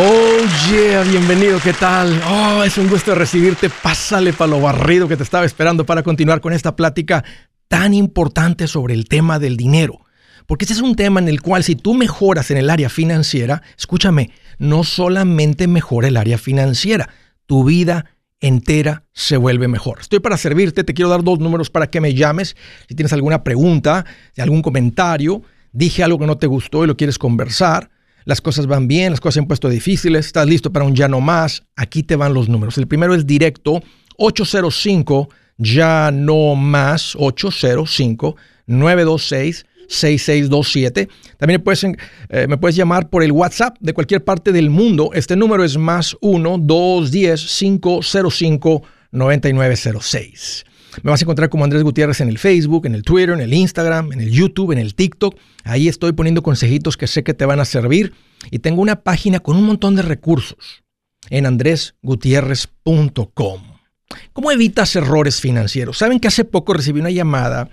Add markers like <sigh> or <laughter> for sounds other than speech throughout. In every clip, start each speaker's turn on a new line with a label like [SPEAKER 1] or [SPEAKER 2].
[SPEAKER 1] Oh yeah, bienvenido, ¿qué tal? Oh, es un gusto recibirte. Pásale para lo barrido que te estaba esperando para continuar con esta plática tan importante sobre el tema del dinero. Porque este es un tema en el cual si tú mejoras en el área financiera, escúchame, no solamente mejora el área financiera, tu vida entera se vuelve mejor. Estoy para servirte, te quiero dar dos números para que me llames. Si tienes alguna pregunta, algún comentario, dije algo que no te gustó y lo quieres conversar las cosas van bien, las cosas se han puesto difíciles, estás listo para un ya no más, aquí te van los números. El primero es directo 805 ya no más 805 926 6627. También puedes, eh, me puedes llamar por el WhatsApp de cualquier parte del mundo. Este número es más 1 210 505 9906. Me vas a encontrar como Andrés Gutiérrez en el Facebook, en el Twitter, en el Instagram, en el YouTube, en el TikTok. Ahí estoy poniendo consejitos que sé que te van a servir. Y tengo una página con un montón de recursos en andresgutierrez.com. ¿Cómo evitas errores financieros? Saben que hace poco recibí una llamada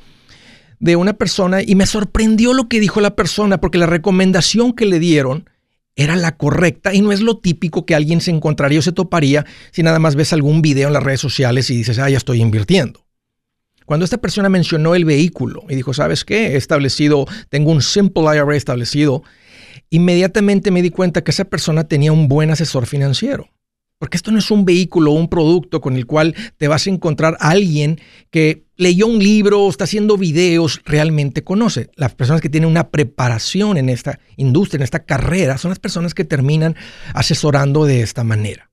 [SPEAKER 1] de una persona y me sorprendió lo que dijo la persona porque la recomendación que le dieron era la correcta y no es lo típico que alguien se encontraría o se toparía si nada más ves algún video en las redes sociales y dices, ah, ya estoy invirtiendo. Cuando esta persona mencionó el vehículo y dijo, ¿sabes qué? He establecido, tengo un Simple IRA establecido, inmediatamente me di cuenta que esa persona tenía un buen asesor financiero. Porque esto no es un vehículo o un producto con el cual te vas a encontrar alguien que leyó un libro, está haciendo videos, realmente conoce. Las personas que tienen una preparación en esta industria, en esta carrera, son las personas que terminan asesorando de esta manera.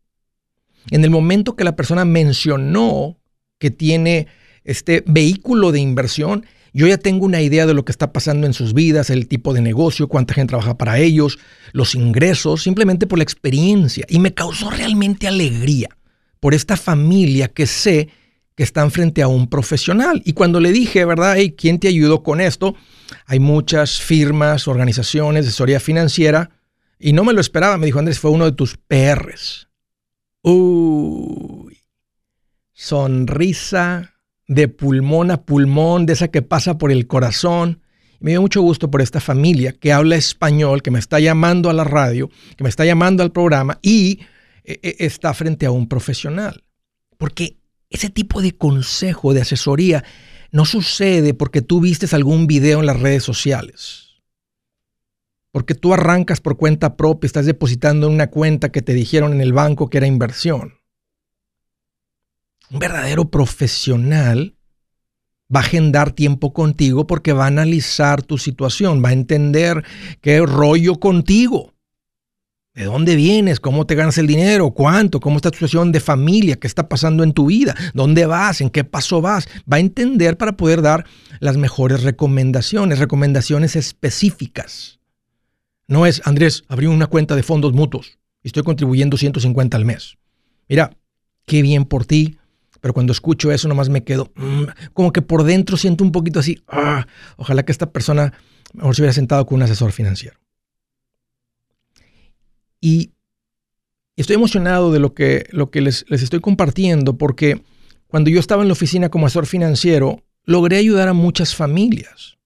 [SPEAKER 1] En el momento que la persona mencionó que tiene este vehículo de inversión, yo ya tengo una idea de lo que está pasando en sus vidas, el tipo de negocio, cuánta gente trabaja para ellos, los ingresos, simplemente por la experiencia. Y me causó realmente alegría por esta familia que sé que están frente a un profesional. Y cuando le dije, ¿verdad? ¿Quién te ayudó con esto? Hay muchas firmas, organizaciones, asesoría financiera. Y no me lo esperaba. Me dijo, Andrés, fue uno de tus PRs. Uy. Sonrisa de pulmón a pulmón, de esa que pasa por el corazón. Me dio mucho gusto por esta familia que habla español, que me está llamando a la radio, que me está llamando al programa y eh, eh, está frente a un profesional. Porque ese tipo de consejo, de asesoría, no sucede porque tú vistes algún video en las redes sociales. Porque tú arrancas por cuenta propia, estás depositando en una cuenta que te dijeron en el banco que era inversión un verdadero profesional va a agendar tiempo contigo porque va a analizar tu situación, va a entender qué rollo contigo. ¿De dónde vienes? ¿Cómo te ganas el dinero? ¿Cuánto? ¿Cómo está tu situación de familia? ¿Qué está pasando en tu vida? ¿Dónde vas? ¿En qué paso vas? Va a entender para poder dar las mejores recomendaciones, recomendaciones específicas. No es, Andrés, abrí una cuenta de fondos mutuos y estoy contribuyendo 150 al mes. Mira, qué bien por ti, pero cuando escucho eso nomás me quedo, mm, como que por dentro siento un poquito así, ah, ojalá que esta persona mejor se hubiera sentado con un asesor financiero. Y estoy emocionado de lo que, lo que les, les estoy compartiendo porque cuando yo estaba en la oficina como asesor financiero, logré ayudar a muchas familias.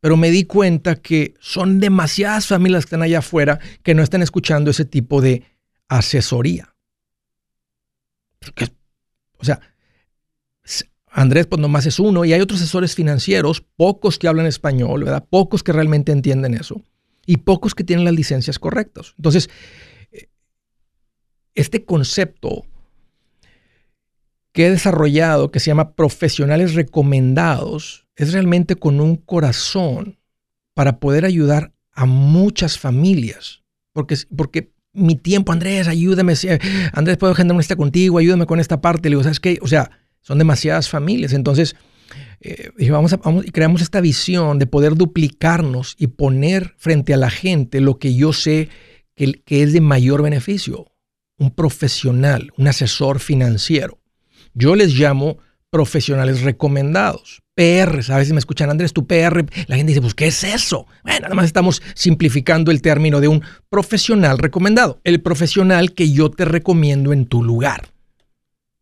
[SPEAKER 1] Pero me di cuenta que son demasiadas familias que están allá afuera que no están escuchando ese tipo de asesoría. o sea, Andrés, pues nomás es uno, y hay otros asesores financieros, pocos que hablan español, ¿verdad? Pocos que realmente entienden eso, y pocos que tienen las licencias correctas. Entonces, eh, este concepto que he desarrollado, que se llama profesionales recomendados, es realmente con un corazón para poder ayudar a muchas familias. Porque, porque mi tiempo, Andrés, ayúdame, Andrés, puedo agendar una contigo, ayúdame con esta parte. Le digo, ¿sabes qué? O sea, son demasiadas familias. Entonces, eh, vamos, a, creamos esta visión de poder duplicarnos y poner frente a la gente lo que yo sé que, que es de mayor beneficio. Un profesional, un asesor financiero. Yo les llamo profesionales recomendados. PR, a veces me escuchan, Andrés, tu PR. La gente dice, pues, ¿qué es eso? Bueno, nada más estamos simplificando el término de un profesional recomendado. El profesional que yo te recomiendo en tu lugar.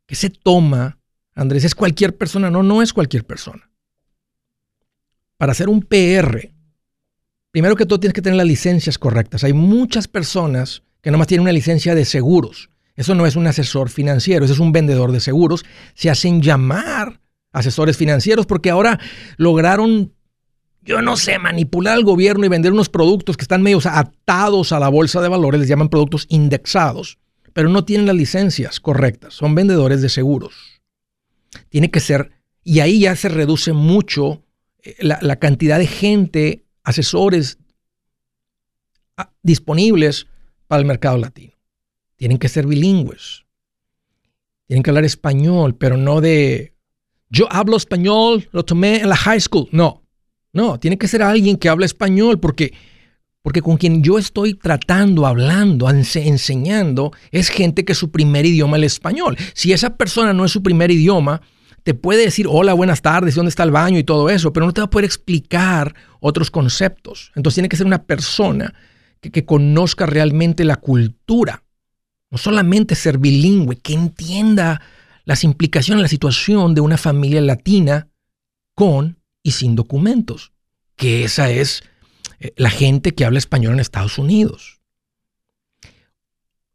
[SPEAKER 1] Que se toma Andrés, es cualquier persona. No, no es cualquier persona. Para hacer un PR, primero que todo tienes que tener las licencias correctas. Hay muchas personas que nomás tiene una licencia de seguros. Eso no es un asesor financiero, ese es un vendedor de seguros. Se hacen llamar asesores financieros porque ahora lograron, yo no sé, manipular al gobierno y vender unos productos que están medio atados a la bolsa de valores, les llaman productos indexados, pero no tienen las licencias correctas, son vendedores de seguros. Tiene que ser, y ahí ya se reduce mucho eh, la, cantidad de gente, asesores ah, disponibles para el mercado latino. Tienen que ser bilingües. Tienen que hablar español, pero no de yo hablo español, lo tomé en la high school. No, no, tiene que ser alguien que hable español porque, porque con quien yo estoy tratando, hablando, enseñando, es gente que su primer idioma es el español. Si esa persona no es su primer idioma, te puede decir hola, buenas tardes, dónde está el baño y todo eso, pero no te va a poder explicar otros conceptos. Entonces tiene que ser una persona que, que conozca realmente la cultura, no solamente ser bilingüe, que entienda las implicaciones, la situación de una familia latina con y sin documentos, que esa es la gente que habla español en Estados Unidos.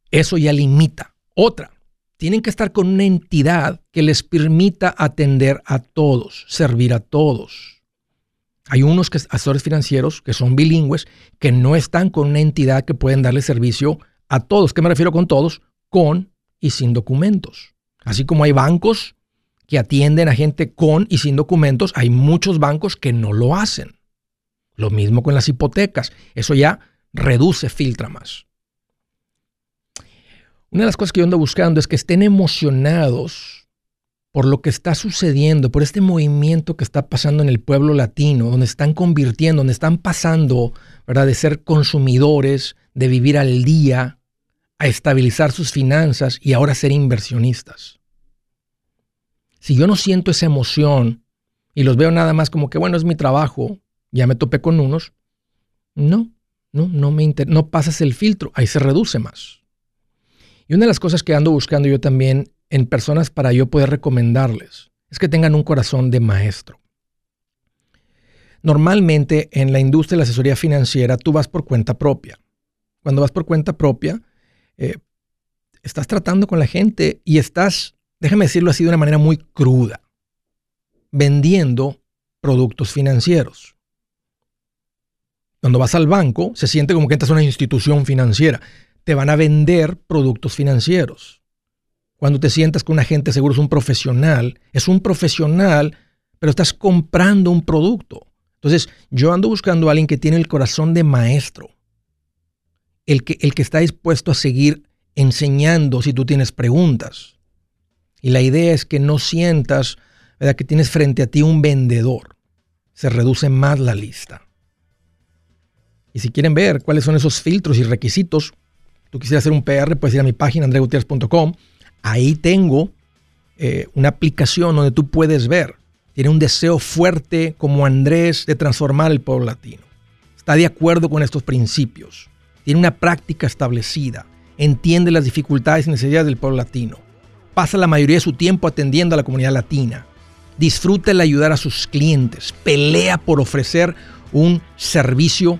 [SPEAKER 1] Eso ya limita. Otra, tienen que estar con una entidad que les permita atender a todos, servir a todos. Hay unos asesores financieros que son bilingües que no están con una entidad que pueden darle servicio a todos. ¿Qué me refiero con todos? Con y sin documentos. Así como hay bancos que atienden a gente con y sin documentos, hay muchos bancos que no lo hacen. Lo mismo con las hipotecas. Eso ya reduce, filtra más. Una de las cosas que yo ando buscando es que estén emocionados por lo que está sucediendo, por este movimiento que está pasando en el pueblo latino, donde están convirtiendo, donde están pasando, ¿verdad? De ser consumidores, de vivir al día, a estabilizar sus finanzas y ahora ser inversionistas. Si yo no siento esa emoción y los veo nada más como que, bueno, es mi trabajo, ya me topé con unos, no, no, no me no pasas el filtro, ahí se reduce más. Y una de las cosas que ando buscando yo también en personas para yo poder recomendarles es que tengan un corazón de maestro. Normalmente en la industria de la asesoría financiera tú vas por cuenta propia. Cuando vas por cuenta propia, eh, estás tratando con la gente y estás, déjame decirlo así de una manera muy cruda, vendiendo productos financieros. Cuando vas al banco, se siente como que entras a una institución financiera. Te van a vender productos financieros. Cuando te sientas con un agente seguro es un profesional, es un profesional, pero estás comprando un producto. Entonces, yo ando buscando a alguien que tiene el corazón de maestro, el que, el que está dispuesto a seguir enseñando si tú tienes preguntas. Y la idea es que no sientas que tienes frente a ti un vendedor. Se reduce más la lista. Y si quieren ver cuáles son esos filtros y requisitos, tú quisieras hacer un PR, puedes ir a mi página andregutierrez.com. Ahí tengo eh, una aplicación donde tú puedes ver. Tiene un deseo fuerte como Andrés de transformar el pueblo latino. Está de acuerdo con estos principios tiene una práctica establecida, entiende las dificultades y necesidades del pueblo latino, pasa la mayoría de su tiempo atendiendo a la comunidad latina, disfruta el ayudar a sus clientes, pelea por ofrecer un servicio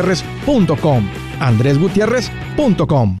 [SPEAKER 2] andresgutierrez.com. andresgutierrez.com.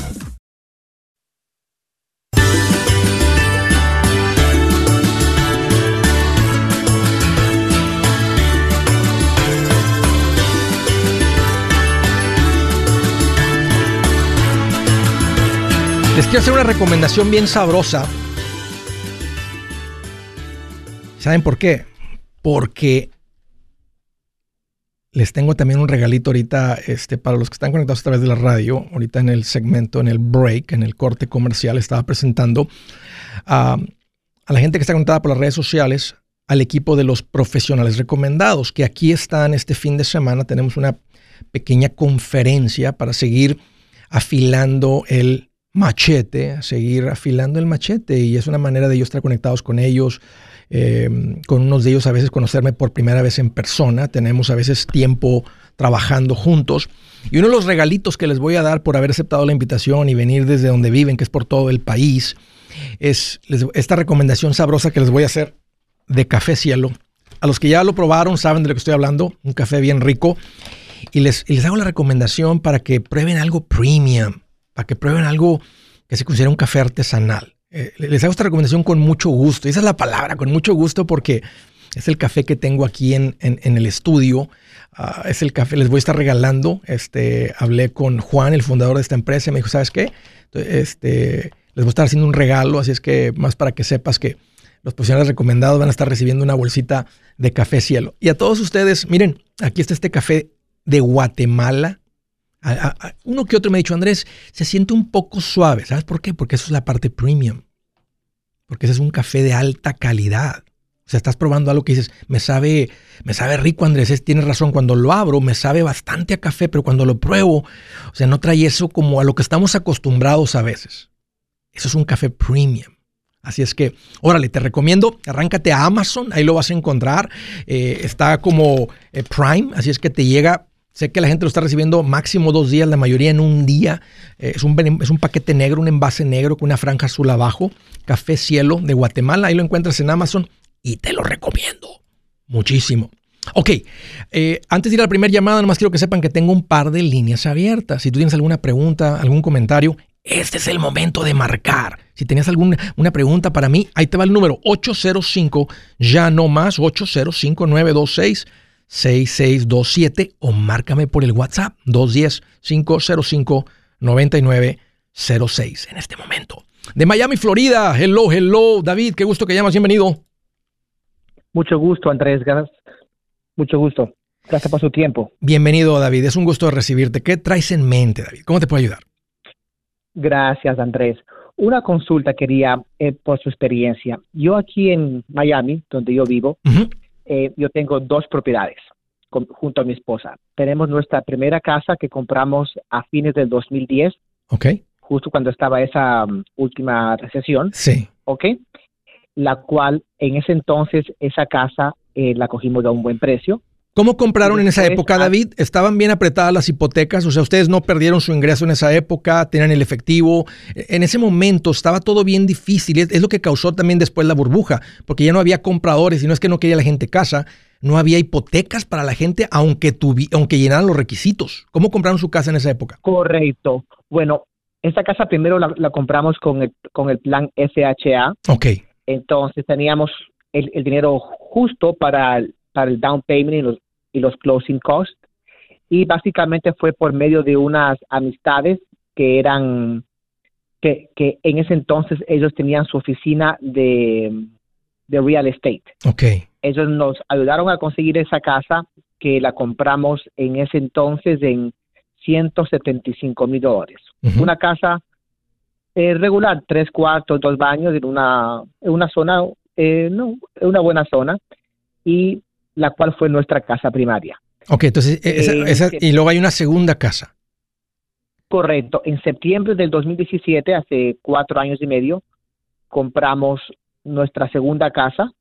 [SPEAKER 1] Les quiero hacer una recomendación bien sabrosa. ¿Saben por qué? Porque les tengo también un regalito ahorita este, para los que están conectados a través de la radio. Ahorita en el segmento, en el break, en el corte comercial, estaba presentando a, a la gente que está conectada por las redes sociales, al equipo de los profesionales recomendados, que aquí están este fin de semana. Tenemos una pequeña conferencia para seguir afilando el machete, seguir afilando el machete y es una manera de ellos estar conectados con ellos, em, con unos de ellos a veces conocerme por primera vez en persona, tenemos a veces tiempo trabajando juntos y uno de los regalitos que les voy a dar por haber aceptado la invitación y venir desde donde viven, que es por todo el país, es esta recomendación sabrosa que les voy a hacer de café cielo. A los que ya lo probaron saben de lo que estoy hablando, un café bien rico. Y les, y les hago la recomendación para que prueben algo premium para que prueben algo que se considera un café artesanal. Eh, les hago esta recomendación con mucho gusto. esa es la palabra, con mucho gusto, porque es el café que tengo aquí en, en, el estudio. Ah, es el café, les voy a estar regalando. Este, hablé con Juan, el fundador de esta empresa, y me dijo, ¿sabes qué? Este, les voy a estar haciendo un regalo, así es que más para que sepas que los profesionales recomendados van a estar recibiendo una bolsita de café cielo. Y a todos ustedes, miren, aquí está este café de Guatemala uno que otro me ha dicho, Andrés, se siente un poco suave. ¿Sabes por qué? Porque eso es la parte premium. Porque ese es un café de alta calidad. O sea, estás probando algo que dices, me sabe, me sabe rico, Andrés. tienes razón. Cuando lo abro, me sabe bastante a café, pero cuando lo pruebo, o sea, no trae eso como a lo que estamos acostumbrados a veces. Eso es un café premium. Así es que, órale, te recomiendo, arráncate a Amazon, ahí lo vas a encontrar. Eh, está como eh, Prime, así es que te llega Sé que la gente lo está recibiendo máximo dos días, la mayoría en un día. Eh, es, un, es un paquete negro, un envase negro con una franja azul abajo. Café Cielo de Guatemala. Ahí lo encuentras en Amazon y te lo recomiendo muchísimo. Ok, eh, antes de ir a la primera llamada, nomás quiero que sepan que tengo un par de líneas abiertas. Si tú tienes alguna pregunta, algún comentario, este es el momento de marcar. Si tenías alguna una pregunta para mí, ahí te va el número 805, ya no más, 805 926 6627 o márcame por el WhatsApp 210-505-9906 en este momento. De Miami, Florida. Hello, hello, David. Qué gusto que llamas. Bienvenido.
[SPEAKER 3] Mucho gusto, Andrés. Gracias. Mucho gusto. Gracias por su tiempo.
[SPEAKER 1] Bienvenido, David. Es un gusto recibirte. ¿Qué traes en mente, David? ¿Cómo te puedo ayudar?
[SPEAKER 3] Gracias, Andrés. Una consulta quería eh, por su experiencia. Yo aquí en Miami, donde yo vivo, eh, yo tengo dos propiedades junto a mi esposa. Tenemos nuestra primera casa que compramos a fines del 2010.
[SPEAKER 1] Ok.
[SPEAKER 3] Justo cuando estaba esa um, última recesión.
[SPEAKER 1] Sí.
[SPEAKER 3] Ok. La cual en ese entonces esa casa eh, la cogimos a un buen precio.
[SPEAKER 1] ¿Cómo compraron en esa época, David? ¿Estaban bien apretadas las hipotecas? O sea, ustedes no perdieron su ingreso en esa época, tenían el efectivo. En ese momento estaba todo bien difícil. Es, lo que causó también después la burbuja, porque ya no había compradores y no es que no quería la gente casa, no había hipotecas para la gente, aunque, aunque llenaran los requisitos. ¿Cómo compraron su casa en esa época?
[SPEAKER 3] Correcto. Bueno, esa casa primero la, compramos con el, con el plan SHA.
[SPEAKER 1] Ok.
[SPEAKER 3] Entonces teníamos el, dinero justo para, para el down payment y los, y los closing costs. Y básicamente fue por medio de unas amistades que eran que, que en ese entonces ellos tenían su oficina de, de real estate.
[SPEAKER 1] Ok.
[SPEAKER 3] Ellos nos ayudaron a conseguir esa casa que la compramos en ese entonces en 175 mil dólares. Una casa eh, regular, tres cuartos, dos baños, en una, en una zona, eh, no, en una buena zona, y la cual fue nuestra casa primaria.
[SPEAKER 1] Ok, entonces, esa, eh, y luego hay una segunda casa.
[SPEAKER 3] Correcto. En septiembre del 2017, hace cuatro años y medio, compramos nuestra segunda casa,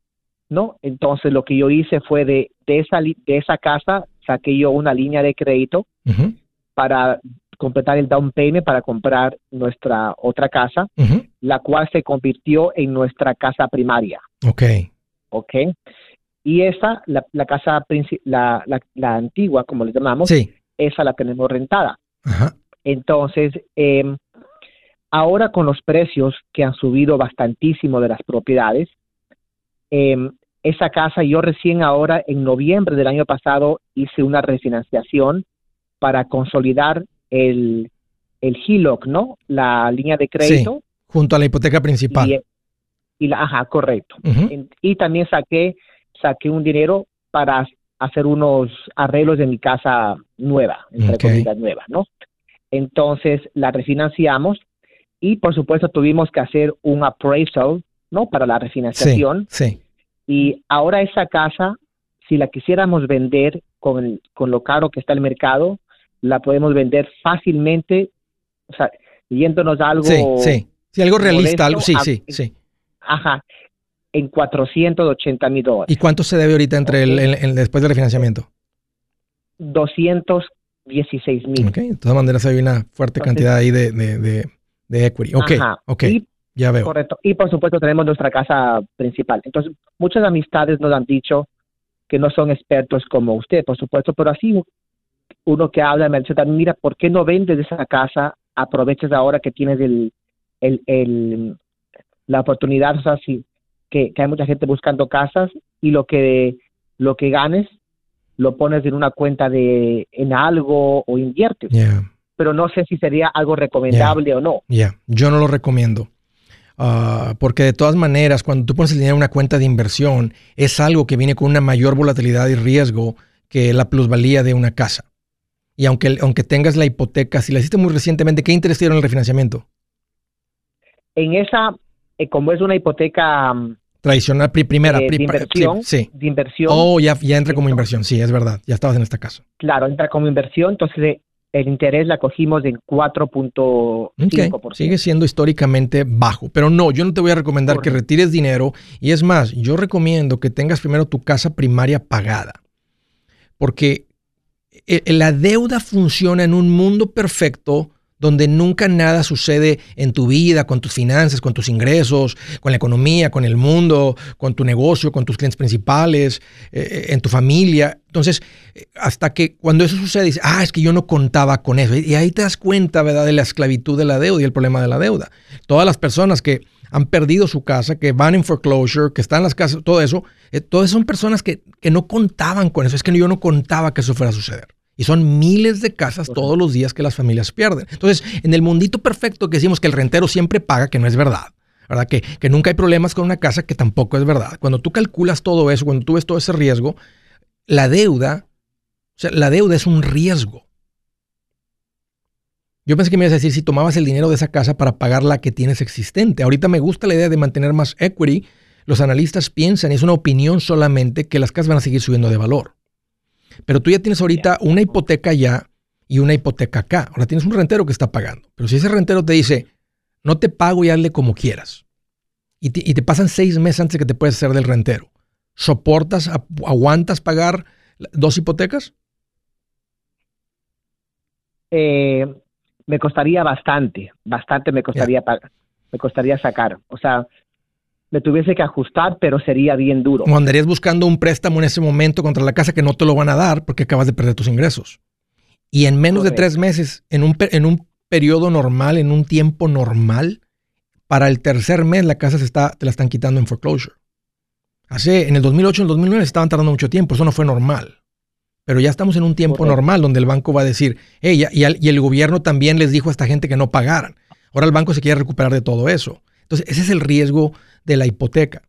[SPEAKER 3] ¿no? Entonces lo que yo hice fue de, de, esa, de esa casa, saqué yo una línea de crédito para completar el down payment para comprar nuestra otra casa, la cual se convirtió en nuestra casa primaria.
[SPEAKER 1] Ok.
[SPEAKER 3] Ok. Y esa, la, la casa, la, la, la, antigua, como le llamamos, esa la tenemos rentada. Entonces, eh, ahora con los precios que han subido bastantísimo de las propiedades, eh, esa casa yo recién ahora, en noviembre del año pasado, hice una refinanciación para consolidar el, el HELOC, ¿no? La línea de crédito.
[SPEAKER 1] junto a la hipoteca principal.
[SPEAKER 3] Y, la, ajá, correcto. y también saqué, saqué un dinero para hacer unos arreglos de mi casa nueva, entre comillas nueva, ¿no? Entonces la refinanciamos y por supuesto tuvimos que hacer un appraisal, ¿no? Para la refinanciación.
[SPEAKER 1] Sí.
[SPEAKER 3] Y ahora esa casa, si la quisiéramos vender con, con lo caro que está el mercado, la podemos vender fácilmente, o sea, yéndonos algo.
[SPEAKER 1] Sí, sí, sí algo realista, algo, sí, sí, sí.
[SPEAKER 3] Ajá, en 480 mil dólares.
[SPEAKER 1] ¿Y cuánto se debe ahorita entre el, después del refinanciamiento?
[SPEAKER 3] 216 mil.
[SPEAKER 1] Ok, de todas maneras hay una fuerte cantidad ahí de, de, de, equity. Ok, ok. ya veo.
[SPEAKER 3] Correcto. Y por supuesto tenemos nuestra casa principal. Entonces, muchas amistades nos han dicho que no son expertos como usted, por supuesto, pero así uno que habla me dice, mira, ¿por qué no vendes esa casa? Aprovechas ahora que tienes el, el, el la oportunidad, o sea, sí, que, hay mucha gente buscando casas y lo que, lo que ganes lo pones en una cuenta de en algo o inviertes. Pero no sé si sería algo recomendable o no.
[SPEAKER 1] Ya, yo no lo recomiendo. Ah, porque de todas maneras, cuando tú pones el dinero en una cuenta de inversión, es algo que viene con una mayor volatilidad y riesgo que la plusvalía de una casa. Y aunque, aunque tengas la hipoteca, si la hiciste muy recientemente, ¿qué interés dieron el refinanciamiento?
[SPEAKER 3] En esa, eh, como es una hipoteca mm,
[SPEAKER 1] tradicional, primera,
[SPEAKER 3] eh, de, inversión,
[SPEAKER 1] sí,
[SPEAKER 3] de inversión.
[SPEAKER 1] Oh, ya, ya entra como inversión, sí, es verdad, ya estabas en esta casa.
[SPEAKER 3] Claro, entra como inversión, entonces eh, el interés la cogimos en 4.5%.
[SPEAKER 1] Sigue siendo históricamente bajo, pero no, yo no te voy a recomendar que retires dinero y es más, yo recomiendo que tengas primero tu casa primaria pagada, porque eh, la deuda funciona en un mundo perfecto donde nunca nada sucede en tu vida, con tus finanzas, con tus ingresos, con la economía, con el mundo, con tu negocio, con tus clientes principales, eh, en tu familia. Entonces, hasta que cuando eso sucede, dices, ah, es que yo no contaba con eso. Y ahí te das cuenta, ¿verdad?, de la esclavitud de la deuda y el problema de la deuda. Todas las personas que han perdido su casa, que van en foreclosure, que están en las casas, todo eso, eh, todas son personas que, que, no contaban con eso. Es que yo no contaba que eso fuera a suceder. Y son miles de casas todos los días que las familias pierden. Entonces, en el mundito perfecto que decimos que el rentero siempre paga, que no es verdad. ¿Verdad? Que, que nunca hay problemas con una casa, que tampoco es verdad. Cuando tú calculas todo eso, cuando tú ves todo ese riesgo, la deuda, o sea, la deuda es un riesgo. Yo pensé que me ibas a decir si tomabas el dinero de esa casa para pagar la que tienes existente. Ahorita me gusta la idea de mantener más equity. Los analistas piensan, y es una opinión solamente, que las casas van a seguir subiendo de valor. Pero tú ya tienes ahorita una hipoteca ya y una hipoteca acá. Ahora tienes un rentero que está pagando. Pero si ese rentero te dice, no te pago y hazle como quieras, y te, pasan seis meses antes de que te puedes hacer del rentero, ¿soportas, aguantas pagar dos hipotecas?
[SPEAKER 3] Eh, me costaría bastante, bastante me costaría pagar, me costaría sacar. O sea, me tuviese que ajustar, pero sería bien duro.
[SPEAKER 1] O andarías buscando un préstamo en ese momento contra la casa que no te lo van a dar porque acabas de perder tus ingresos. Y en menos de tres meses, en un, en un periodo normal, en un tiempo normal, para el tercer mes la casa se está, te la están quitando en foreclosure. Hace, en el 2008, en el 2009 estaban tardando mucho tiempo, eso no fue normal. Pero ya estamos en un tiempo normal donde el banco va a decir, hey, y, y el gobierno también les dijo a esta gente que no pagaran. Ahora el banco se quiere recuperar de todo eso. Entonces, ese es el riesgo de la hipoteca.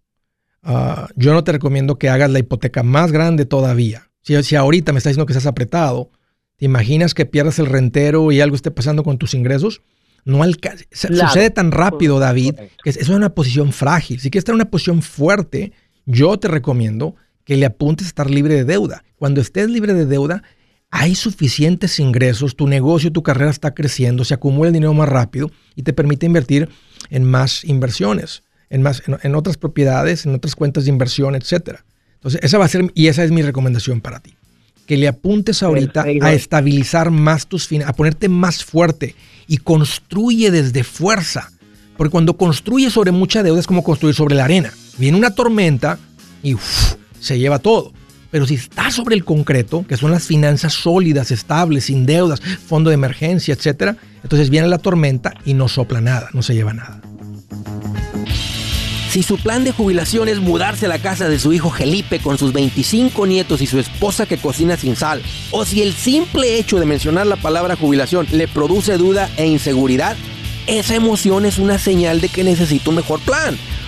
[SPEAKER 1] Ah, yo no te recomiendo que hagas la hipoteca más grande todavía. Si, si ahorita me estás diciendo que estás apretado, ¿te imaginas que pierdas el rentero y algo esté pasando con tus ingresos? No Sucede tan rápido, David, que eso es una posición frágil. Si quieres estar en una posición fuerte, yo te recomiendo que le apuntes a estar libre de deuda. Cuando estés libre de deuda, hay suficientes ingresos, tu negocio, tu carrera está creciendo, se acumula el dinero más rápido y te permite invertir en más inversiones, en, más, en, otras propiedades, en otras cuentas de inversión, etc. Entonces, esa va a ser, y esa es mi recomendación para ti. Que le apuntes ahorita a estabilizar más tus finanzas, a ponerte más fuerte y construye desde fuerza. Porque cuando construye sobre mucha deuda es como construir sobre la arena. Viene una tormenta y se lleva todo. Pero si está sobre el concreto, que son las finanzas sólidas, estables, sin deudas, fondo de emergencia, etc., entonces viene la tormenta y no sopla nada, no se lleva nada.
[SPEAKER 4] Si su plan de jubilación es mudarse a la casa de su hijo Felipe con sus 25 nietos y su esposa que cocina sin sal, o si el simple hecho de mencionar la palabra jubilación le produce duda e inseguridad, esa emoción es una señal de que necesita un mejor plan.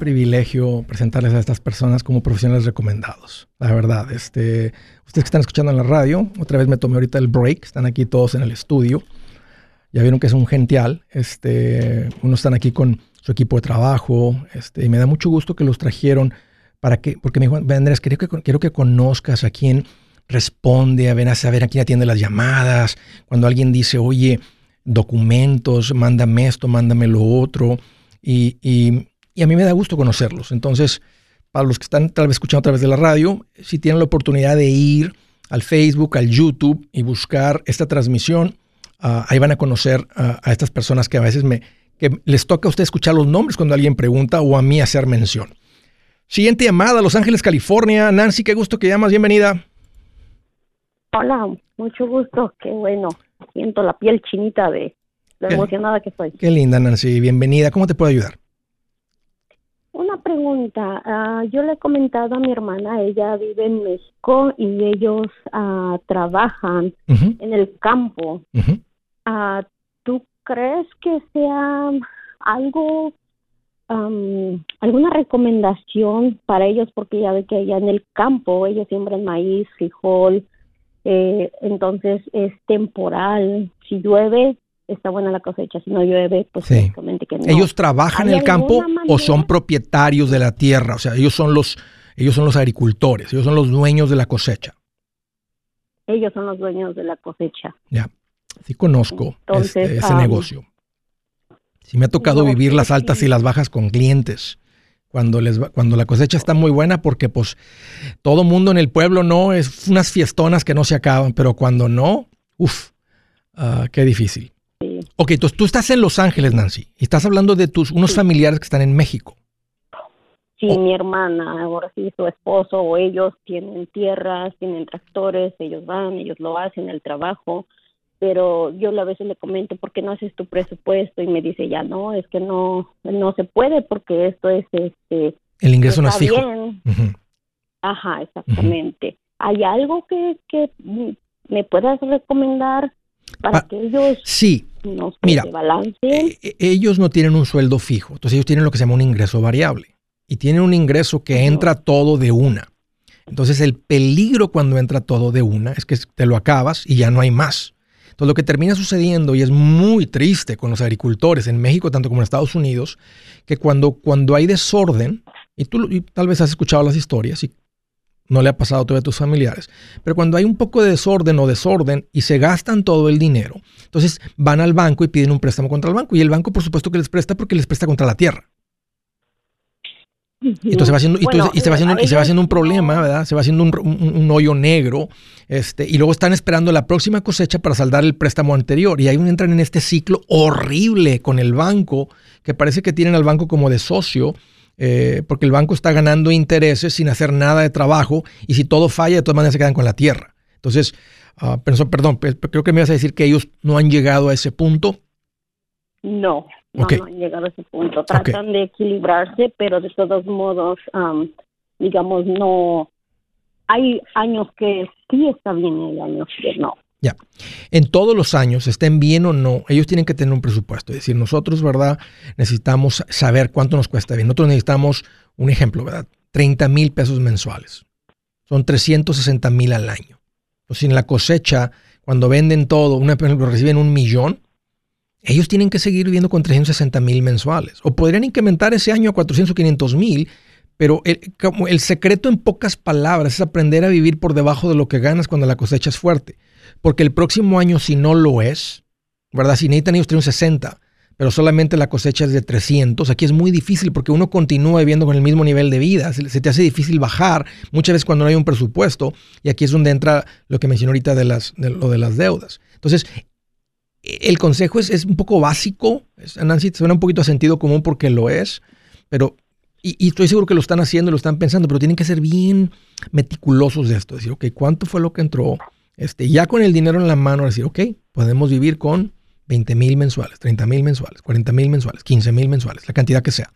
[SPEAKER 1] privilegio presentarles a estas personas como profesionales recomendados. La verdad, este, ustedes que están escuchando en la radio, otra vez me tomé ahorita el break, están aquí todos en el estudio. Ya vieron que es un gential. Este, unos están aquí con su equipo de trabajo, este, y me da mucho gusto que los trajeron para que, porque me dijo, Andrés, quiero que, quiero que conozcas a quién responde, a ver, a saber a quién atiende las llamadas, cuando alguien dice, oye, documentos, mándame esto, mándame lo otro. Y, y, y a mí me da gusto conocerlos. Entonces, para los que están tal vez escuchando a través de la radio, si tienen la oportunidad de ir al Facebook, al YouTube y buscar esta transmisión, ah, ahí van a conocer a estas personas que a veces me, que les toca a usted escuchar los nombres cuando alguien pregunta o a mí hacer mención. Siguiente llamada, Los Ángeles, California. Nancy, qué gusto que llamas, bienvenida.
[SPEAKER 5] Hola, mucho gusto, qué bueno. Siento la piel chinita de lo emocionada que estoy.
[SPEAKER 1] Qué linda, Nancy, bienvenida. ¿Cómo te puedo ayudar?
[SPEAKER 5] Una pregunta. Ah, yo le he comentado a mi hermana, ella vive en México y ellos uh, trabajan en el campo. uh, ¿Tú crees que sea algo, alguna recomendación para ellos? Porque ya ve que allá en el campo ellos siembran maíz, frijol, eh, entonces es temporal. Si llueve, está buena la cosecha, si no llueve, pues que no.
[SPEAKER 1] ¿Ellos trabajan en el campo o son propietarios de la tierra? O sea, ellos son los ellos son los agricultores, ellos son los dueños de la cosecha.
[SPEAKER 5] Ellos son los dueños de la cosecha.
[SPEAKER 1] Ya, sí conozco este, ese negocio. Sí me ha tocado vivir las altas y las bajas con clientes. Cuando, les cuando la cosecha está muy buena, porque pues todo mundo en el pueblo no, es unas fiestonas que no se acaban, pero cuando no, uff, ah, qué difícil. Ok, entonces tú estás en Los Ángeles, Nancy, y estás hablando de tus unos familiares que están en México.
[SPEAKER 5] Sí, mi hermana, ahora sí, su esposo o ellos tienen tierras, tienen tractores, ellos van, ellos lo hacen, el trabajo, pero yo a veces le comento, ¿por qué no haces tu presupuesto? Y me dice, ya no, es que no, no se puede porque esto es, este...
[SPEAKER 1] El ingreso no es fijo.
[SPEAKER 5] Ajá, exactamente. ¿Hay algo que, que me puedas recomendar para que ellos
[SPEAKER 1] sí. Mira, eh, eh, ellos no tienen un sueldo fijo, entonces ellos tienen lo que se llama un ingreso variable y tienen un ingreso que entra todo de una. Entonces el peligro cuando entra todo de una es que te lo acabas y ya no hay más. Entonces lo que termina sucediendo, y es muy triste con los agricultores en México, tanto como en Estados Unidos, que cuando, cuando hay desorden, y tú tal vez has escuchado las historias y no le ha pasado todavía a tus familiares, pero cuando hay un poco de desorden o desorden y se gastan todo el dinero, entonces van al banco y piden un préstamo contra el banco y el banco por supuesto que les presta porque les presta contra la tierra. Y entonces va haciendo, y, se va haciendo, y se va haciendo un problema, ¿verdad? Se va haciendo un, hoyo negro, este, y luego están esperando la próxima cosecha para saldar el préstamo anterior. Y ahí entran en este ciclo horrible con el banco, que parece que tienen al banco como de socio, eh, porque el banco está ganando intereses sin hacer nada de trabajo, y si todo falla, de todas maneras se quedan con la tierra. Entonces, uh, perdón, creo que me ibas a decir que ellos no han llegado a ese punto.
[SPEAKER 5] No, no, han llegado a ese punto. Tratan de equilibrarse, pero de todos modos, digamos, no. Hay años que sí está bien y hay años que no.
[SPEAKER 1] Ya. En todos los años, estén bien o no, ellos tienen que tener un presupuesto. Es decir, nosotros, ¿verdad? Necesitamos saber cuánto nos cuesta bien. Nosotros necesitamos, un ejemplo, ¿verdad? 30 mil pesos mensuales. Son 360 mil al año. Entonces, en la cosecha, cuando venden todo, una, reciben un millón, ellos tienen que seguir viviendo con 360 mil mensuales. O podrían incrementar ese año a 400 o 500 mil, pero el secreto en pocas palabras es aprender a vivir por debajo de lo que ganas cuando la cosecha es fuerte. Porque el próximo año, si no lo es, ¿verdad? Si necesitan ellos tener 60, pero solamente la cosecha es de 300, aquí es muy difícil porque uno continúa viviendo con el mismo nivel de vida. Se, te hace difícil bajar muchas veces cuando no hay un presupuesto. Y aquí es donde entra lo que mencioné ahorita de, las, lo de las deudas. Entonces, el consejo es, un poco básico. Nancy, suena un poquito a sentido común porque lo es, pero, y, estoy seguro que lo están haciendo, lo están pensando, pero tienen que ser bien meticulosos de esto. Decir, ok, ¿cuánto fue lo que entró? Este, ya con el dinero en la mano, decir, ok, podemos vivir con 20 mil mensuales, 30 mil mensuales, 40 mil mensuales, 15 mil mensuales, la cantidad que sea.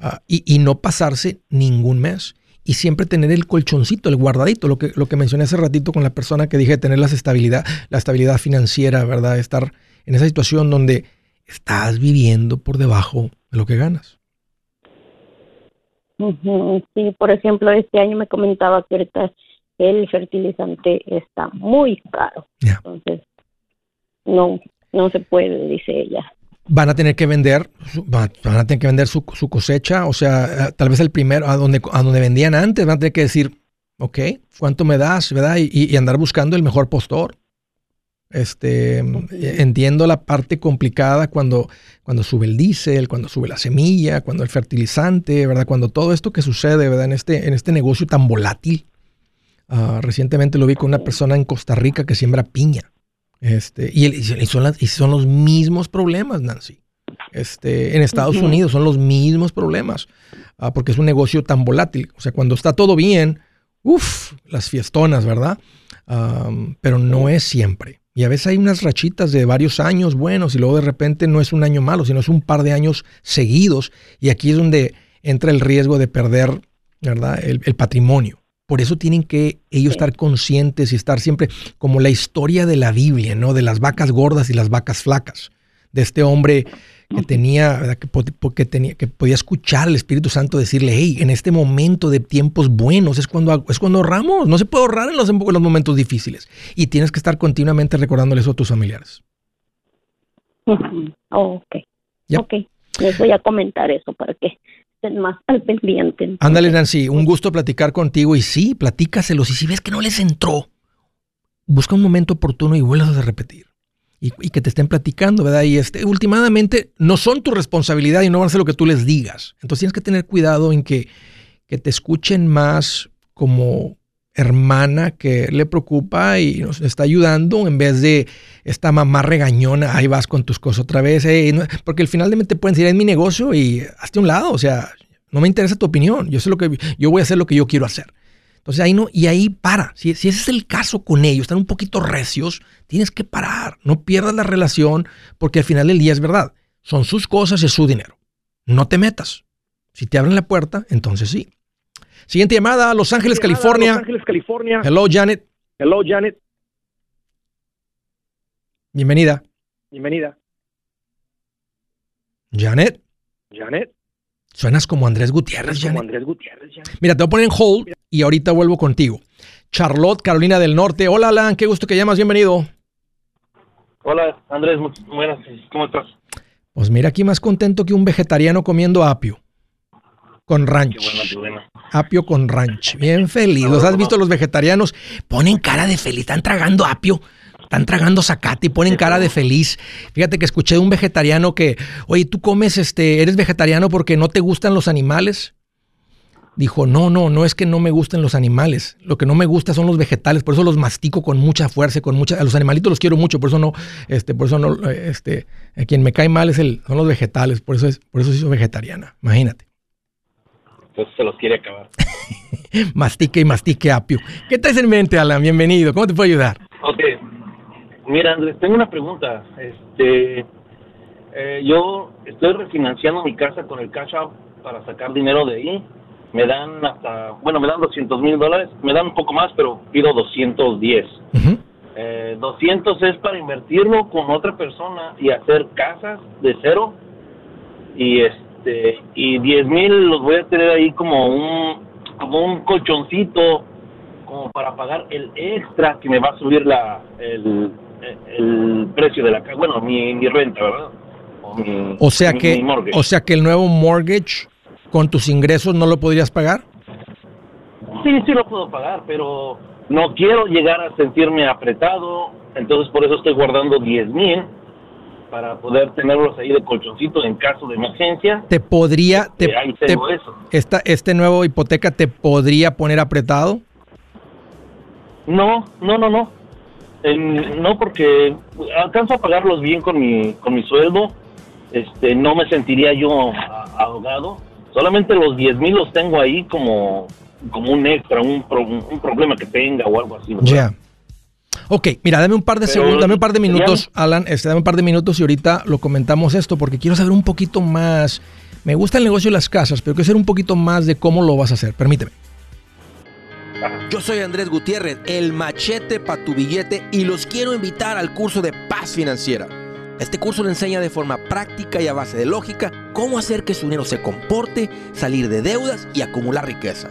[SPEAKER 1] Ah, y, y, no pasarse ningún mes. Y siempre tener el colchoncito, el guardadito, lo que, lo que mencioné hace ratito con la persona que dije, tener la estabilidad, la estabilidad financiera, ¿verdad? Estar en esa situación donde estás viviendo por debajo de lo que ganas.
[SPEAKER 5] Sí, por ejemplo, este año me comentaba que ahorita el fertilizante está muy caro. Entonces, no, no se puede, dice ella.
[SPEAKER 1] Van a tener que vender, van a tener que vender su, cosecha, o sea, tal vez el primero, a donde, a donde vendían antes, van a tener que decir, ok, ¿cuánto me das? ¿Verdad? Y, y andar buscando el mejor postor. Este, entiendo la parte complicada cuando, cuando sube el diésel, cuando sube la semilla, cuando el fertilizante, ¿verdad? Cuando todo esto que sucede, ¿verdad? En este, en este negocio tan volátil. Ah, recientemente lo vi con una persona en Costa Rica que siembra piña. Este, y, son las, y son los mismos problemas, Nancy. Este, en Estados Unidos son los mismos problemas, ah, porque es un negocio tan volátil. O sea, cuando está todo bien, uff, las fiestonas, ¿verdad? pero no es siempre. Y a veces hay unas rachitas de varios años buenos y luego de repente no es un año malo, sino es un par de años seguidos. Y aquí es donde entra el riesgo de perder ¿verdad? El, patrimonio. Por eso tienen que ellos estar conscientes y estar siempre como la historia de la Biblia, ¿no? De las vacas gordas y las vacas flacas. De este hombre que tenía, que, tenía, que podía escuchar al Espíritu Santo decirle, hey, en este momento de tiempos buenos es cuando, es cuando ahorramos, no se puede ahorrar en los, en los momentos difíciles. Y tienes que estar continuamente recordándole eso a tus familiares.
[SPEAKER 5] ok. Ok. Les voy a comentar eso para que estén más al pendiente.
[SPEAKER 1] Ándale, Nancy, un gusto platicar contigo y sí, platícaselos. Y si ves que no les entró, busca un momento oportuno y vuelvas a repetir y, que te estén platicando, ¿verdad? Y este, últimamente no son tu responsabilidad y no van a hacer lo que tú les digas. Entonces tienes que tener cuidado en que, que te escuchen más como hermana que le preocupa y nos está ayudando en vez de esta mamá regañona, ahí vas con tus cosas otra vez, porque al final de te pueden decir, es mi negocio y hazte un lado, o sea, no me interesa tu opinión, yo sé lo que yo voy a hacer lo que yo quiero hacer. Entonces ahí no, y ahí para. Si, ese es el caso con ellos, están un poquito recios, tienes que parar. No pierdas la relación porque al final del día es verdad. Son sus cosas y es su dinero. No te metas. Si te abren la puerta, entonces sí. Siguiente llamada, Los Ángeles, California. Los Ángeles, California. Hello, Janet.
[SPEAKER 6] Hello, Janet.
[SPEAKER 1] Bienvenida.
[SPEAKER 6] Bienvenida.
[SPEAKER 1] Janet.
[SPEAKER 6] Janet.
[SPEAKER 1] Suenas como Andrés Gutiérrez,
[SPEAKER 6] Como Andrés Gutiérrez,
[SPEAKER 1] Mira, te voy a poner en hold y ahorita vuelvo contigo. Charlotte, Carolina del Norte. Hola, Alan, qué gusto que llamas, bienvenido.
[SPEAKER 7] Hola, Andrés, buenas, ¿cómo estás?
[SPEAKER 1] Pues mira, aquí más contento que un vegetariano comiendo apio. Con ranch.
[SPEAKER 7] Qué bueno, qué bueno.
[SPEAKER 1] Apio con ranch. Bien feliz. ¿Los has visto los vegetarianos? Ponen cara de feliz. Están tragando apio. Están tragando zacate y ponen cara de feliz. Fíjate que escuché de un vegetariano que, oye, tú comes, este, eres vegetariano porque no te gustan los animales dijo, no, no, no es que no me gusten los animales, lo que no me gusta son los vegetales, por eso los mastico con mucha fuerza, con mucha, a los animalitos los quiero mucho, por eso no, este, por eso no, este, a quien me cae mal es el, son los vegetales, por eso es, por eso soy vegetariana, imagínate.
[SPEAKER 7] Entonces se los quiere acabar. <laughs>
[SPEAKER 1] mastique y mastique apio. ¿Qué traes en mente, Alan? Bienvenido, ¿cómo te puedo ayudar?
[SPEAKER 7] Ok, mira Andrés, tengo una pregunta, este, eh, yo estoy refinanciando mi casa con el cash out para sacar dinero de ahí me dan hasta, bueno, me dan 200 mil dólares, me dan un poco más, pero pido 210. eh, 200 es para invertirlo con otra persona y hacer casas de cero. Y este y 10 mil los voy a tener ahí como un como un colchoncito como para pagar el extra que me va a subir la el, el precio de la casa, bueno, mi, mi renta, ¿verdad?
[SPEAKER 1] O, sea que o sea que el nuevo mortgage con tus ingresos no lo podrías pagar?
[SPEAKER 7] Sí, sí lo puedo pagar, pero no quiero llegar a sentirme apretado, entonces por eso estoy guardando 10 mil para poder tenerlos ahí de colchoncito en caso de emergencia.
[SPEAKER 1] ¿Te podría, te, Esta, este nuevo hipoteca te podría poner apretado?
[SPEAKER 7] No, no, no, no. no porque alcanzo a pagarlos bien con mi, con mi sueldo. Este, no me sentiría yo ahogado Solamente los 10 mil los tengo ahí como, como un extra, un, un problema que tenga o algo así.
[SPEAKER 1] Ya. Ok, mira, dame un par de segundos, dame un par de minutos, Alan, este, dame un par de minutos y ahorita lo comentamos esto porque quiero saber un poquito más. Me gusta el negocio de las casas, pero quiero saber un poquito más de cómo lo vas a hacer. Permíteme.
[SPEAKER 4] Yo soy Andrés Gutiérrez, el machete para tu billete y los quiero invitar al curso de paz financiera. Este curso le enseña de forma práctica y a base de lógica cómo hacer que su dinero se comporte, salir de deudas y acumular riqueza.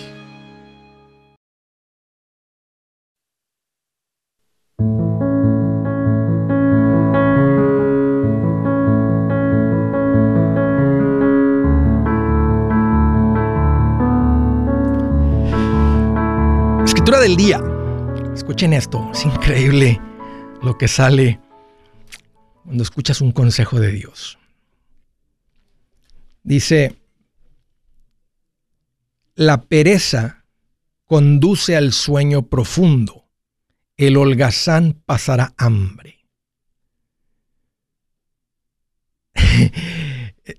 [SPEAKER 1] Día. Escuchen esto, es increíble lo que sale cuando escuchas un consejo de Dios. Dice, la pereza conduce al sueño profundo, el holgazán pasará hambre. <laughs>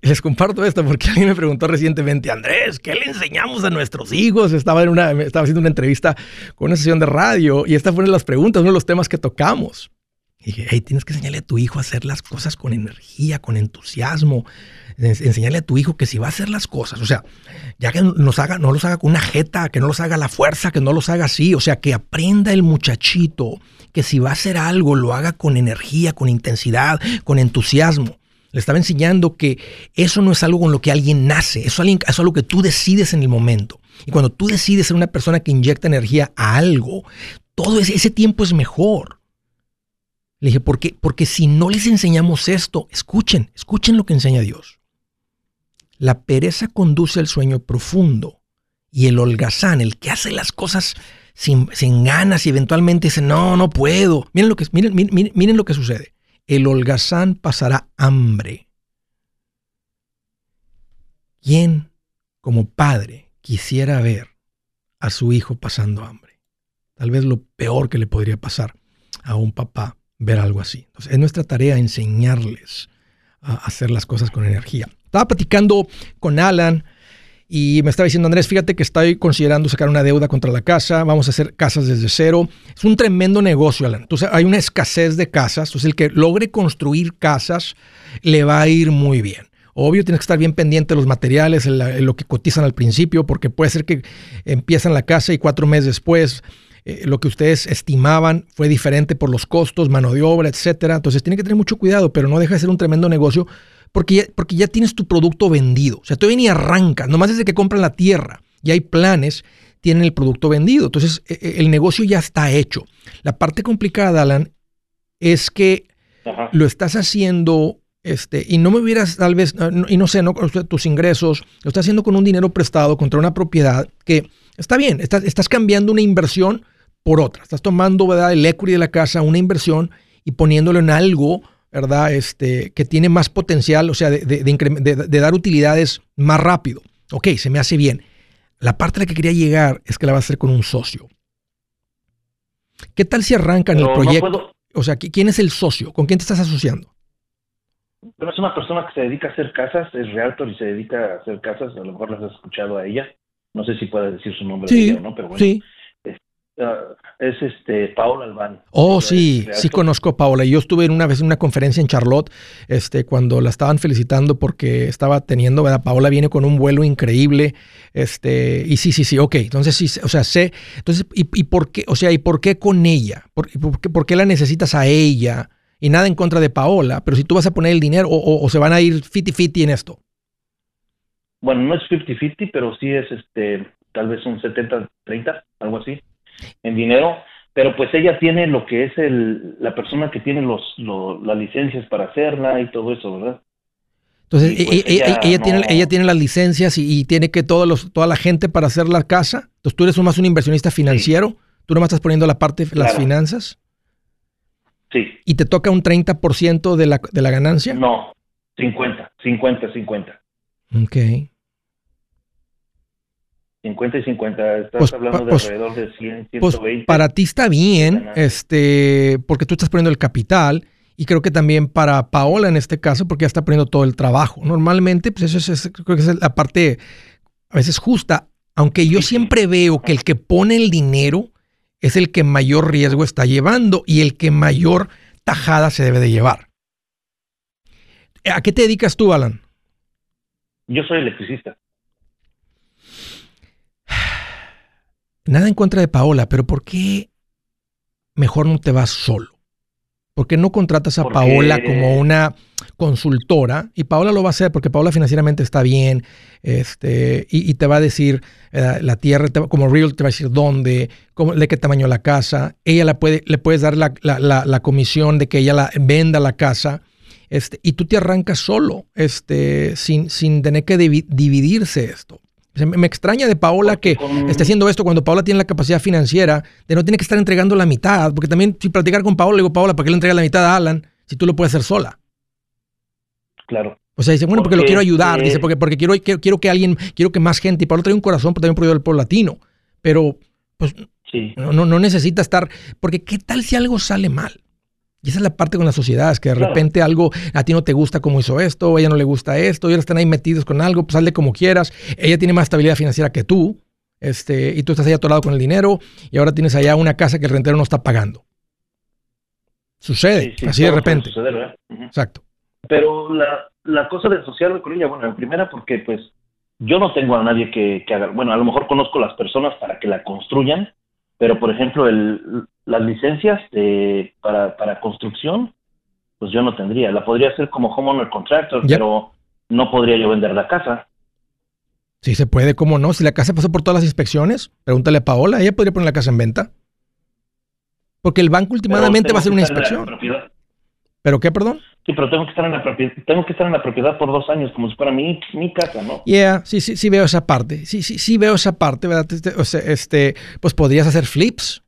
[SPEAKER 1] Les comparto esto porque <laughs> alguien me preguntó recientemente, Andrés, ¿qué le enseñamos a nuestros hijos? Estaba, en una, estaba haciendo una entrevista con una sesión de radio y esta fue una de las preguntas, uno de los temas que tocamos. Y dije, hey, tienes que enseñarle a tu hijo a hacer las cosas con energía, con entusiasmo. Enseñarle a tu hijo que si va a hacer las cosas, o sea, ya que nos haga, no los haga con una jeta, que no los haga a la fuerza, que no los haga así, o sea, que aprenda el muchachito que si va a hacer algo, lo haga con energía, con intensidad, con entusiasmo. Le estaba enseñando que eso no es algo con lo que alguien nace, eso es algo que tú decides en el momento. Y cuando tú decides ser una persona que inyecta energía a algo, todo ese, tiempo es mejor. Le dije, ¿por qué? Porque si no les enseñamos esto, escuchen, escuchen lo que enseña Dios. La pereza conduce al sueño profundo y el holgazán, el que hace las cosas sin, ganas y eventualmente dice, no, no puedo. Miren lo que, miren, miren, miren lo que sucede el holgazán pasará hambre. ¿Quién, como padre, quisiera ver a su hijo pasando hambre? Tal vez lo peor que le podría pasar a un papá ver algo así. Es nuestra tarea enseñarles hacer las cosas con energía. Estaba platicando con Alan y me estaba diciendo, Andrés, fíjate que estoy considerando sacar una deuda contra la casa, vamos a hacer casas desde cero. Es un tremendo negocio, Alan. Entonces hay una escasez de casas, entonces el que logre construir casas le va a ir muy bien. Obvio, tienes que estar bien pendiente de los materiales, lo que cotizan al principio, porque puede ser que empiezan la casa y cuatro meses después eh, lo que ustedes estimaban fue diferente por los costos, mano de obra, etcétera. Entonces tiene que tener mucho cuidado, pero no deja de ser un tremendo negocio porque ya, porque ya tienes tu producto vendido. O sea, todavía ni arranca, nomás desde que compran la tierra y hay planes, tienen el producto vendido. Entonces, e, e, el negocio ya está hecho. La parte complicada, Alan, es que lo estás haciendo, este, y no me hubieras tal vez, y no sé, no, tus ingresos, lo estás haciendo con un dinero prestado contra una propiedad que está bien, estás, estás cambiando una inversión por otra. Estás tomando, ¿verdad? El equity de la casa, una inversión y poniéndolo en algo ¿verdad? Este, que tiene más potencial, o sea, de, dar utilidades más rápido. Ok, se me hace bien. La parte a la que quería llegar es que la va a hacer con un socio. ¿Qué tal si arrancan el proyecto? o sea, ¿quién es el socio? ¿Con quién te estás asociando?
[SPEAKER 7] Pero es una persona que se dedica a hacer casas, es realtor y se dedica a hacer casas, a lo mejor las has escuchado a ella. No sé si puede decir su nombre
[SPEAKER 1] sí,
[SPEAKER 7] ¿no? Pero bueno,
[SPEAKER 1] sí.
[SPEAKER 7] Es este Paola Albán.
[SPEAKER 1] Oh, sí, sí conozco a Paola. Yo estuve una vez en una conferencia en Charlotte, este, cuando la estaban felicitando porque estaba teniendo, ¿verdad? Paola viene con un vuelo increíble, este, y sí, sí, sí, ok. Entonces sí, o sea, sé, entonces, ¿y, por qué, o sea, y por qué con ella? ¿Por, por, qué, la necesitas a ella? Y nada en contra de Paola, pero si tú vas a poner el dinero o, se van a ir fiti-fiti en esto.
[SPEAKER 7] Bueno, no es 50-50, pero sí es este, tal vez un 70-30, algo así en dinero, pero pues ella tiene lo que es el, la persona que tiene los, las licencias para hacerla y todo eso, ¿verdad?
[SPEAKER 1] Entonces, e, pues, ella, tiene, ella tiene las licencias y, tiene que todos los, toda la gente para hacer la casa. Entonces, tú eres más un inversionista financiero. Tú nomás estás poniendo la parte de las finanzas.
[SPEAKER 7] Sí.
[SPEAKER 1] ¿Y te toca un 30% de la, de la ganancia?
[SPEAKER 7] No, 50, 50, 50.
[SPEAKER 1] Ok.
[SPEAKER 7] 50 y 50, estás pues, hablando de pues, alrededor de 100, 120.
[SPEAKER 1] Pues para ti está bien, este, porque tú estás poniendo el capital y creo que también para Paola en este caso, porque ya está poniendo todo el trabajo. Normalmente, pues eso es, creo que es la parte a veces justa, aunque yo siempre veo que el que pone el dinero es el que mayor riesgo está llevando y el que mayor tajada se debe de llevar. ¿A qué te dedicas tú, Alan?
[SPEAKER 7] Yo soy electricista.
[SPEAKER 1] Nada en contra de Paola, pero ¿por qué mejor no te vas solo? ¿Por qué no contratas a Paola como una consultora? Y Paola lo va a hacer porque Paola financieramente está bien este, y, te va a decir eh, la tierra, como Real te va a decir dónde, cómo, de qué tamaño la casa. Ella la puede, le puedes dar la, la, comisión de que ella la, venda la casa. Este, y tú te arrancas solo, este, sin, sin tener que dividirse esto. Me extraña de Paola que esté haciendo esto cuando Paola tiene la capacidad financiera de no tiene que estar entregando la mitad, porque también si platicar con Paola, le digo, Paola, ¿para qué le entrega la mitad a Alan si tú lo puedes hacer sola?
[SPEAKER 7] Claro.
[SPEAKER 1] O sea, dice, bueno, porque, lo quiero ayudar, dice, porque, porque quiero, quiero, que alguien, quiero que más gente, y Paola trae un corazón también por el pueblo latino, pero pues no, no necesita estar, porque ¿qué tal si algo sale mal? Y esa es la parte con la sociedad, es que de repente algo a ti no te gusta como hizo esto, o a ella no le gusta esto, y ahora están ahí metidos con algo, pues hazle como quieras. Ella tiene más estabilidad financiera que tú, este, y tú estás ahí atorado con el dinero, y ahora tienes allá una casa que el rentero no está pagando. Sucede, así de repente. Exacto.
[SPEAKER 7] Pero la, la cosa de social con ella, bueno, en primera porque pues yo no tengo a nadie que, que haga, bueno, a lo mejor conozco las personas para que la construyan, pero por ejemplo el, las licencias de, para, para construcción, pues yo no tendría. La podría hacer como homeowner contractor, pero no podría yo vender la casa.
[SPEAKER 1] Sí se puede, ¿cómo no? Si la casa pasó por todas las inspecciones, pregúntale a Paola, ella podría poner la casa en venta. Porque el banco últimamente va a hacer una inspección. ¿Pero qué, perdón?
[SPEAKER 7] Sí, pero tengo que estar en la propiedad, tengo que estar en la propiedad por dos años, como si fuera mi, mi casa, ¿no?
[SPEAKER 1] Yeah, sí, sí, sí veo esa parte. Sí, sí, sí veo esa parte, ¿verdad? Este, o sea, este, pues podrías hacer flips.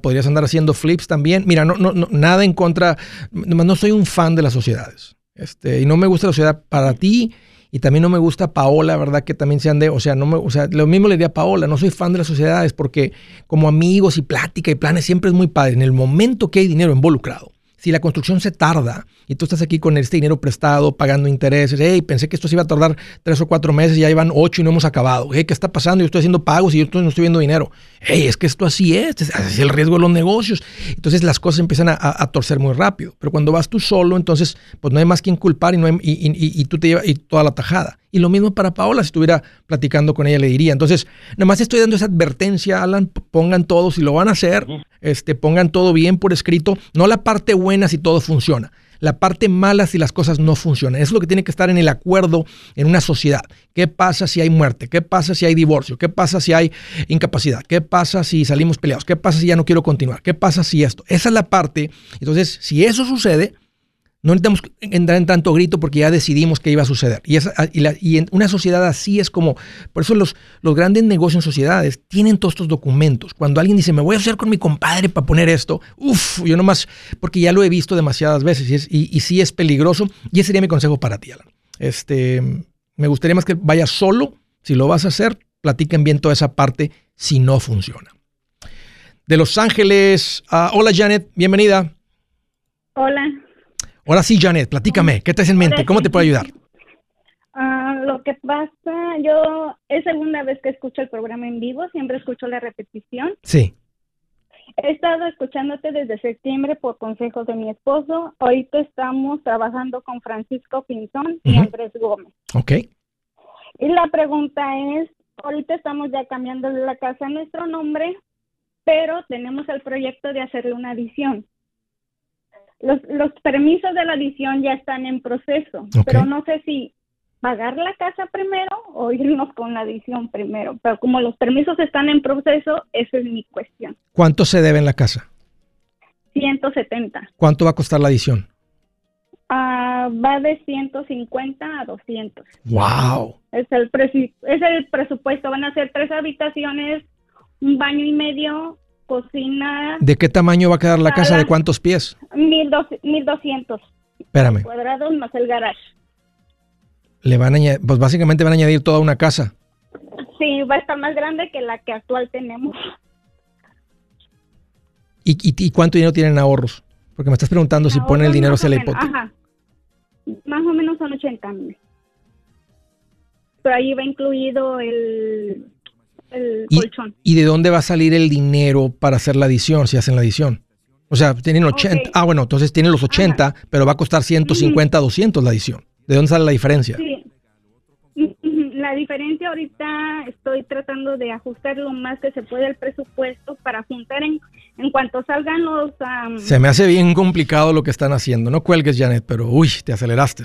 [SPEAKER 1] Podrías andar haciendo flips también. Mira, no, no, no, nada en contra. No soy un fan de las sociedades. Este, y no me gusta la sociedad para ti. Y también no me gusta Paola, ¿verdad? Que también sean de, o sea, no me, o sea, lo mismo le diría a Paola, no soy fan de las sociedades porque como amigos y plática y planes siempre es muy padre. En el momento que hay dinero involucrado, Si la construcción se tarda y tú estás aquí con este dinero prestado, pagando intereses, hey, pensé que esto se iba a tardar tres o cuatro meses, y ya iban ocho y no hemos acabado. ¿qué está pasando? Yo estoy haciendo pagos y yo no estoy viendo dinero. Hey, es que esto así es, así es el riesgo de los negocios. Entonces las cosas empiezan a, torcer muy rápido. Pero cuando vas tú solo, entonces pues no hay más quien culpar y, no y, tú te llevas y toda la tajada. Y lo mismo para Paola, si estuviera platicando con ella le diría. Entonces, nada más estoy dando esa advertencia, Alan, pongan todo, si lo van a hacer, este, pongan todo bien por escrito, no la parte buena si todo funciona, la parte mala si las cosas no funcionan. Eso es lo que tiene que estar en el acuerdo en una sociedad. ¿Qué pasa si hay muerte? ¿Qué pasa si hay divorcio? ¿Qué pasa si hay incapacidad? ¿Qué pasa si salimos peleados? ¿Qué pasa si ya no quiero continuar? ¿Qué pasa si esto? Esa es la parte. Entonces, si eso sucede, no necesitamos entrar en tanto grito porque ya decidimos que iba a suceder. Y, y, en una sociedad así es como, por eso los, los grandes negocios en sociedades tienen todos estos documentos. Cuando alguien dice, me voy a hacer con mi compadre para poner esto, uff, yo nomás, porque ya lo he visto demasiadas veces y, y, sí es peligroso. Y ese sería mi consejo para ti, Alan. Este, me gustaría más que vayas solo. Si lo vas a hacer, platiquen bien toda esa parte si no funciona. De Los Ángeles, ah, hola Janet, bienvenida.
[SPEAKER 8] Hola.
[SPEAKER 1] Ahora sí, Janet, platícame, ¿qué te hace en mente? ¿Cómo te puedo ayudar?
[SPEAKER 8] Ah, lo que pasa, yo es segunda vez que escucho el programa en vivo, siempre escucho la repetición.
[SPEAKER 1] Sí.
[SPEAKER 8] He estado escuchándote desde septiembre por consejos de mi esposo. Ahorita estamos trabajando con Francisco Pinzón y Andrés Gómez.
[SPEAKER 1] Ok.
[SPEAKER 8] Y la pregunta es, ahorita estamos ya cambiando la casa a nuestro nombre, pero tenemos el proyecto de hacerle una adición los, los permisos de la adición ya están en proceso, pero no sé si pagar la casa primero o irnos con la adición primero. Pero como los permisos están en proceso, esa es mi cuestión.
[SPEAKER 1] ¿Cuánto se debe en la casa?
[SPEAKER 8] 170.
[SPEAKER 1] ¿Cuánto va a costar la adición?
[SPEAKER 8] Ah, va de 150 a 200.
[SPEAKER 1] ¡Wow!
[SPEAKER 8] Es el, es el presupuesto. Van a ser tres habitaciones, un baño y medio, cocina.
[SPEAKER 1] ¿De qué tamaño va a quedar la casa? ¿De cuántos pies?
[SPEAKER 8] 1200.
[SPEAKER 1] Espérame.
[SPEAKER 8] Cuadrados más el garage.
[SPEAKER 1] Le van a añadir, pues básicamente van a añadir toda una casa.
[SPEAKER 8] Sí, va a estar más grande que la que actual tenemos.
[SPEAKER 1] ¿Y, y, cuánto dinero tienen ahorros? Porque me estás preguntando si ponen el dinero hacia la hipoteca. Ajá.
[SPEAKER 8] Más o menos son 80 mil. Pero ahí va incluido el,
[SPEAKER 1] ¿Y, de dónde va a salir el dinero para hacer la adición, si hacen la adición? O sea, tienen 80. Ah, bueno, entonces tienen los 80, pero va a costar 150, 200 la adición. ¿De dónde sale la diferencia? Sí.
[SPEAKER 8] La diferencia ahorita estoy tratando de ajustar lo más que se puede el presupuesto para juntar en, en cuanto salgan los...
[SPEAKER 1] Se me hace bien complicado lo que están haciendo. No cuelgues, Janet, pero uy, te aceleraste.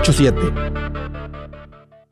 [SPEAKER 1] 887